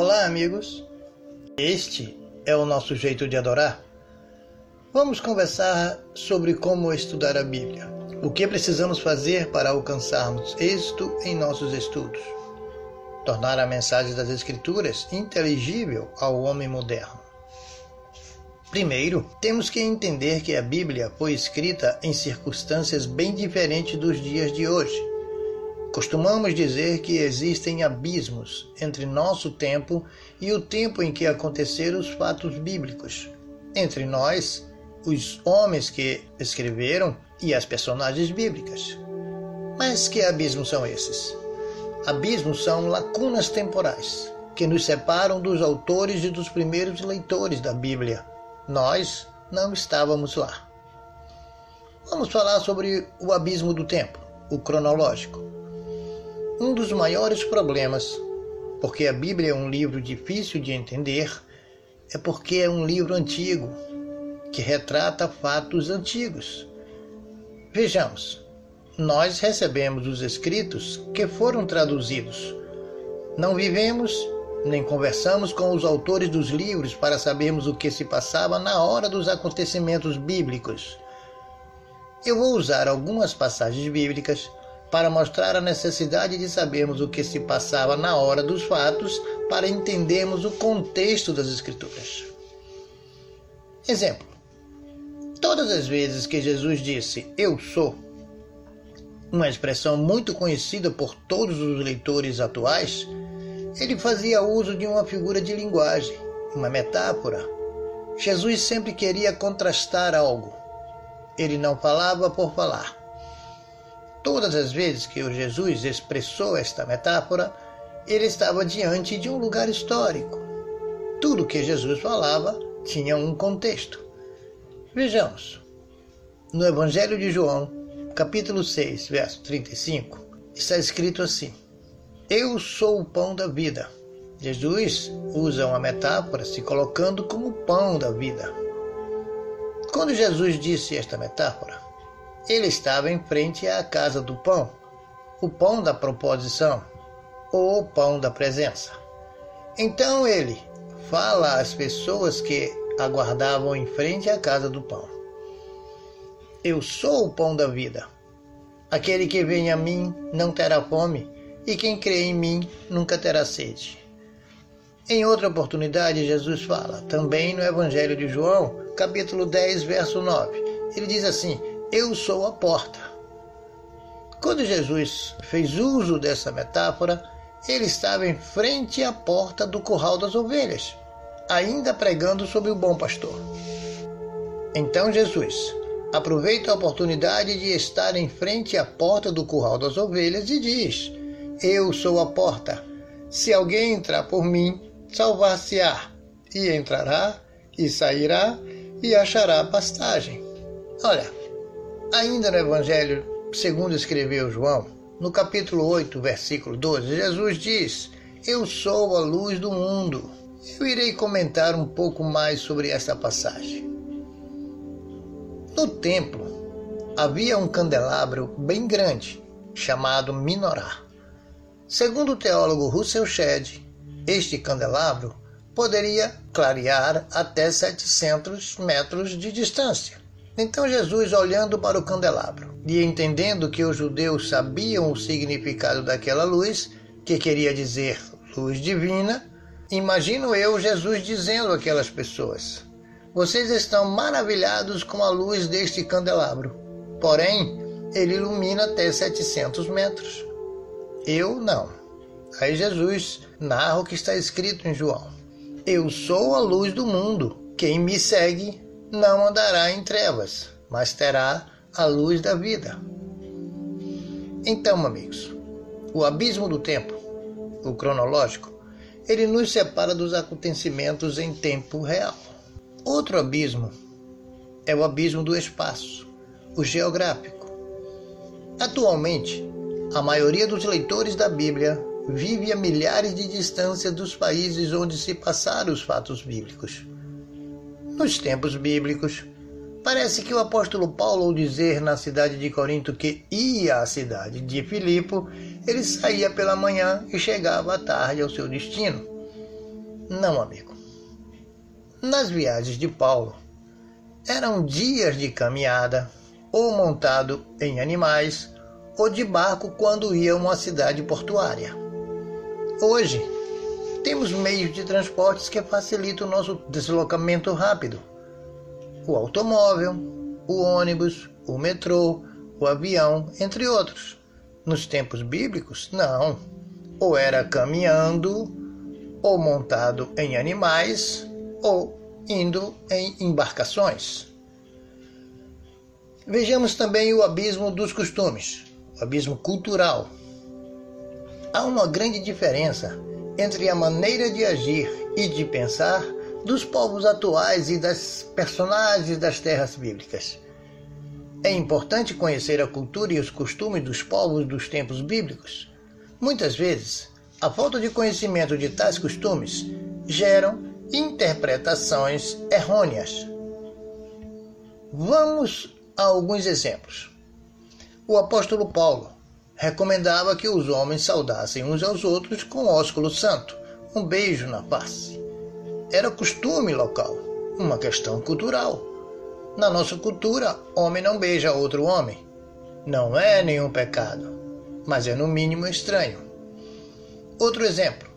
Olá, amigos. Este é o nosso jeito de adorar. Vamos conversar sobre como estudar a Bíblia. O que precisamos fazer para alcançarmos êxito em nossos estudos? Tornar a mensagem das Escrituras inteligível ao homem moderno. Primeiro, temos que entender que a Bíblia foi escrita em circunstâncias bem diferentes dos dias de hoje. Costumamos dizer que existem abismos entre nosso tempo e o tempo em que aconteceram os fatos bíblicos. Entre nós, os homens que escreveram e as personagens bíblicas. Mas que abismos são esses? Abismos são lacunas temporais que nos separam dos autores e dos primeiros leitores da Bíblia nós não estávamos lá. Vamos falar sobre o abismo do tempo, o cronológico. Um dos maiores problemas, porque a Bíblia é um livro difícil de entender, é porque é um livro antigo, que retrata fatos antigos. Vejamos, nós recebemos os escritos que foram traduzidos. Não vivemos nem conversamos com os autores dos livros para sabermos o que se passava na hora dos acontecimentos bíblicos. Eu vou usar algumas passagens bíblicas para mostrar a necessidade de sabermos o que se passava na hora dos fatos para entendermos o contexto das Escrituras. Exemplo: todas as vezes que Jesus disse Eu sou, uma expressão muito conhecida por todos os leitores atuais, ele fazia uso de uma figura de linguagem, uma metáfora. Jesus sempre queria contrastar algo. Ele não falava por falar. Todas as vezes que o Jesus expressou esta metáfora, ele estava diante de um lugar histórico. Tudo que Jesus falava tinha um contexto. Vejamos. No Evangelho de João, capítulo 6, verso 35, está escrito assim: eu sou o pão da vida. Jesus usa uma metáfora se colocando como pão da vida. Quando Jesus disse esta metáfora, ele estava em frente à casa do pão, o pão da proposição, ou o pão da presença. Então ele fala às pessoas que aguardavam em frente à casa do pão: Eu sou o pão da vida. Aquele que vem a mim não terá fome e quem crê em mim nunca terá sede. Em outra oportunidade, Jesus fala, também no Evangelho de João, capítulo 10, verso 9. Ele diz assim: Eu sou a porta. Quando Jesus fez uso dessa metáfora, ele estava em frente à porta do curral das ovelhas, ainda pregando sobre o bom pastor. Então Jesus aproveita a oportunidade de estar em frente à porta do curral das ovelhas e diz: eu sou a porta. Se alguém entrar por mim, salvar-se-á, e entrará, e sairá, e achará pastagem. Olha, ainda no Evangelho segundo escreveu João, no capítulo 8, versículo 12, Jesus diz: Eu sou a luz do mundo. Eu irei comentar um pouco mais sobre essa passagem. No templo havia um candelabro bem grande, chamado Minorá. Segundo o teólogo Russell Shedd, este candelabro poderia clarear até 700 metros de distância. Então Jesus, olhando para o candelabro e entendendo que os judeus sabiam o significado daquela luz, que queria dizer luz divina, imagino eu Jesus dizendo àquelas pessoas: Vocês estão maravilhados com a luz deste candelabro, porém ele ilumina até 700 metros. Eu não. Aí Jesus narra o que está escrito em João: Eu sou a luz do mundo. Quem me segue não andará em trevas, mas terá a luz da vida. Então, amigos, o abismo do tempo, o cronológico, ele nos separa dos acontecimentos em tempo real. Outro abismo é o abismo do espaço, o geográfico. Atualmente, a maioria dos leitores da Bíblia vive a milhares de distância dos países onde se passaram os fatos bíblicos. Nos tempos bíblicos, parece que o apóstolo Paulo, ao dizer na cidade de Corinto que ia à cidade de Filipo, ele saía pela manhã e chegava à tarde ao seu destino. Não, amigo. Nas viagens de Paulo, eram dias de caminhada, ou montado em animais, ou de barco quando ia a uma cidade portuária. Hoje, temos meios de transportes que facilitam o nosso deslocamento rápido. O automóvel, o ônibus, o metrô, o avião, entre outros. Nos tempos bíblicos, não. Ou era caminhando, ou montado em animais, ou indo em embarcações. Vejamos também o abismo dos costumes, o abismo cultural. Há uma grande diferença entre a maneira de agir e de pensar dos povos atuais e das personagens das terras bíblicas. É importante conhecer a cultura e os costumes dos povos dos tempos bíblicos. Muitas vezes, a falta de conhecimento de tais costumes geram interpretações errôneas. Vamos a alguns exemplos. O apóstolo Paulo recomendava que os homens saudassem uns aos outros com ósculo santo, um beijo na face. Era costume local, uma questão cultural. Na nossa cultura, homem não beija outro homem. Não é nenhum pecado, mas é no mínimo estranho. Outro exemplo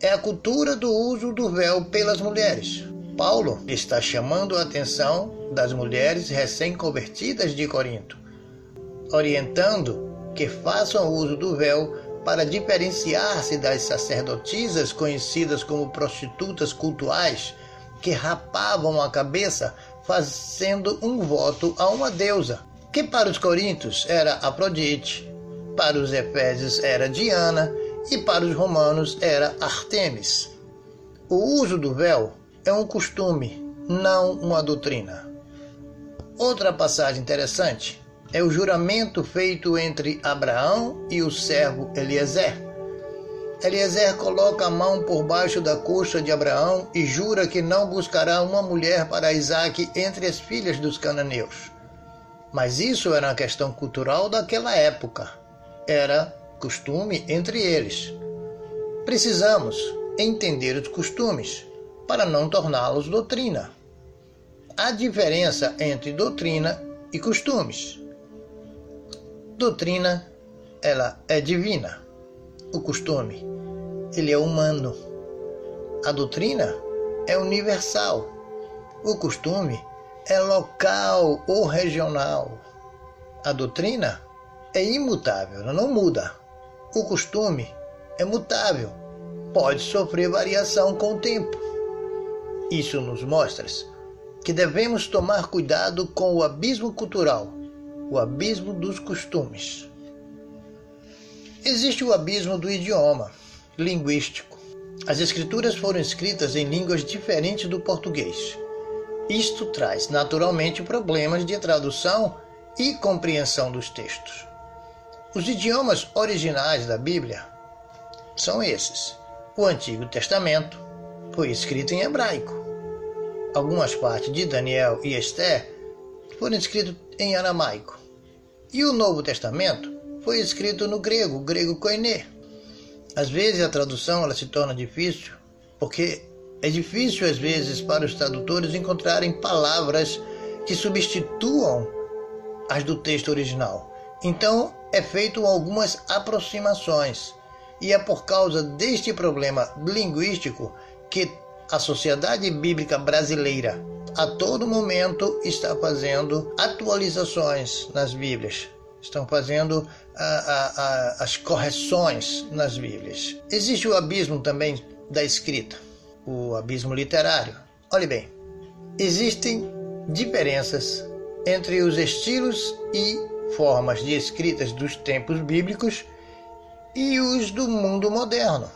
é a cultura do uso do véu pelas mulheres. Paulo está chamando a atenção das mulheres recém-convertidas de Corinto, orientando que façam uso do véu para diferenciar-se das sacerdotisas conhecidas como prostitutas cultuais que rapavam a cabeça fazendo um voto a uma deusa, que para os coríntios era Afrodite, para os efésios era Diana e para os romanos era Artemis. O uso do véu é um costume, não uma doutrina. Outra passagem interessante é o juramento feito entre Abraão e o servo Eliezer. Eliezer coloca a mão por baixo da coxa de Abraão e jura que não buscará uma mulher para Isaac entre as filhas dos cananeus. Mas isso era uma questão cultural daquela época. Era costume entre eles. Precisamos entender os costumes para não torná-los doutrina. Há diferença entre doutrina e costumes. Doutrina, ela é divina. O costume, ele é humano. A doutrina é universal. O costume é local ou regional. A doutrina é imutável, ela não muda. O costume é mutável, pode sofrer variação com o tempo. Isso nos mostra que devemos tomar cuidado com o abismo cultural o abismo dos costumes. Existe o abismo do idioma, linguístico. As escrituras foram escritas em línguas diferentes do português. Isto traz naturalmente problemas de tradução e compreensão dos textos. Os idiomas originais da Bíblia são esses. O Antigo Testamento foi escrito em hebraico. Algumas partes de Daniel e Esther foram escritos em aramaico. E o Novo Testamento foi escrito no grego, grego koiné. Às vezes a tradução ela se torna difícil, porque é difícil às vezes para os tradutores encontrarem palavras que substituam as do texto original. Então é feito algumas aproximações. E é por causa deste problema linguístico que a Sociedade Bíblica Brasileira a todo momento está fazendo atualizações nas Bíblias, estão fazendo a, a, a, as correções nas Bíblias. Existe o abismo também da escrita, o abismo literário. Olhe bem, existem diferenças entre os estilos e formas de escritas dos tempos bíblicos e os do mundo moderno.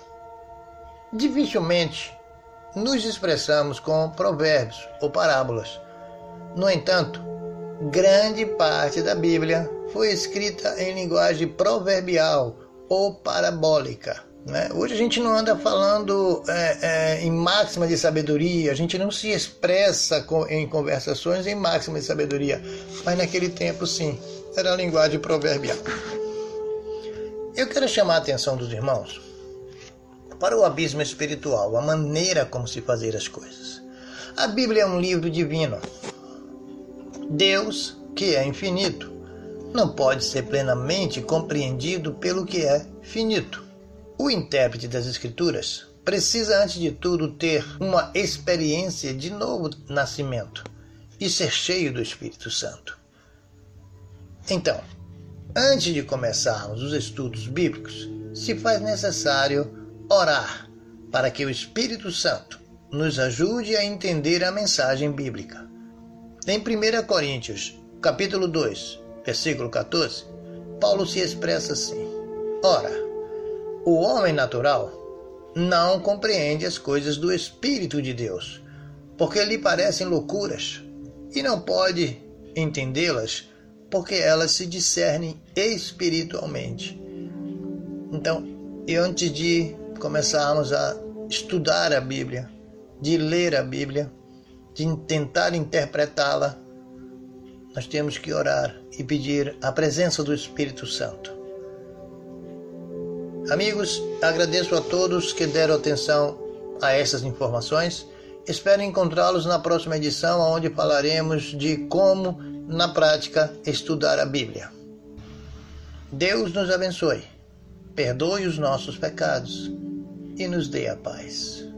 Dificilmente nos expressamos com provérbios ou parábolas. No entanto, grande parte da Bíblia foi escrita em linguagem proverbial ou parabólica. Né? Hoje a gente não anda falando é, é, em máxima de sabedoria, a gente não se expressa em conversações em máxima de sabedoria, mas naquele tempo sim, era a linguagem proverbial. Eu quero chamar a atenção dos irmãos para o abismo espiritual, a maneira como se fazer as coisas. A Bíblia é um livro divino. Deus, que é infinito, não pode ser plenamente compreendido pelo que é finito. O intérprete das Escrituras precisa, antes de tudo, ter uma experiência de novo nascimento e ser cheio do Espírito Santo. Então, antes de começarmos os estudos bíblicos, se faz necessário orar para que o Espírito Santo nos ajude a entender a mensagem bíblica. Em 1 Coríntios, capítulo 2, versículo 14, Paulo se expressa assim: Ora, o homem natural não compreende as coisas do Espírito de Deus, porque lhe parecem loucuras, e não pode entendê-las, porque elas se discernem espiritualmente. Então, e antes de começarmos a estudar a Bíblia, de ler a Bíblia, de tentar interpretá-la, nós temos que orar e pedir a presença do Espírito Santo. Amigos, agradeço a todos que deram atenção a essas informações. Espero encontrá-los na próxima edição, onde falaremos de como, na prática, estudar a Bíblia. Deus nos abençoe, perdoe os nossos pecados e nos dê a paz.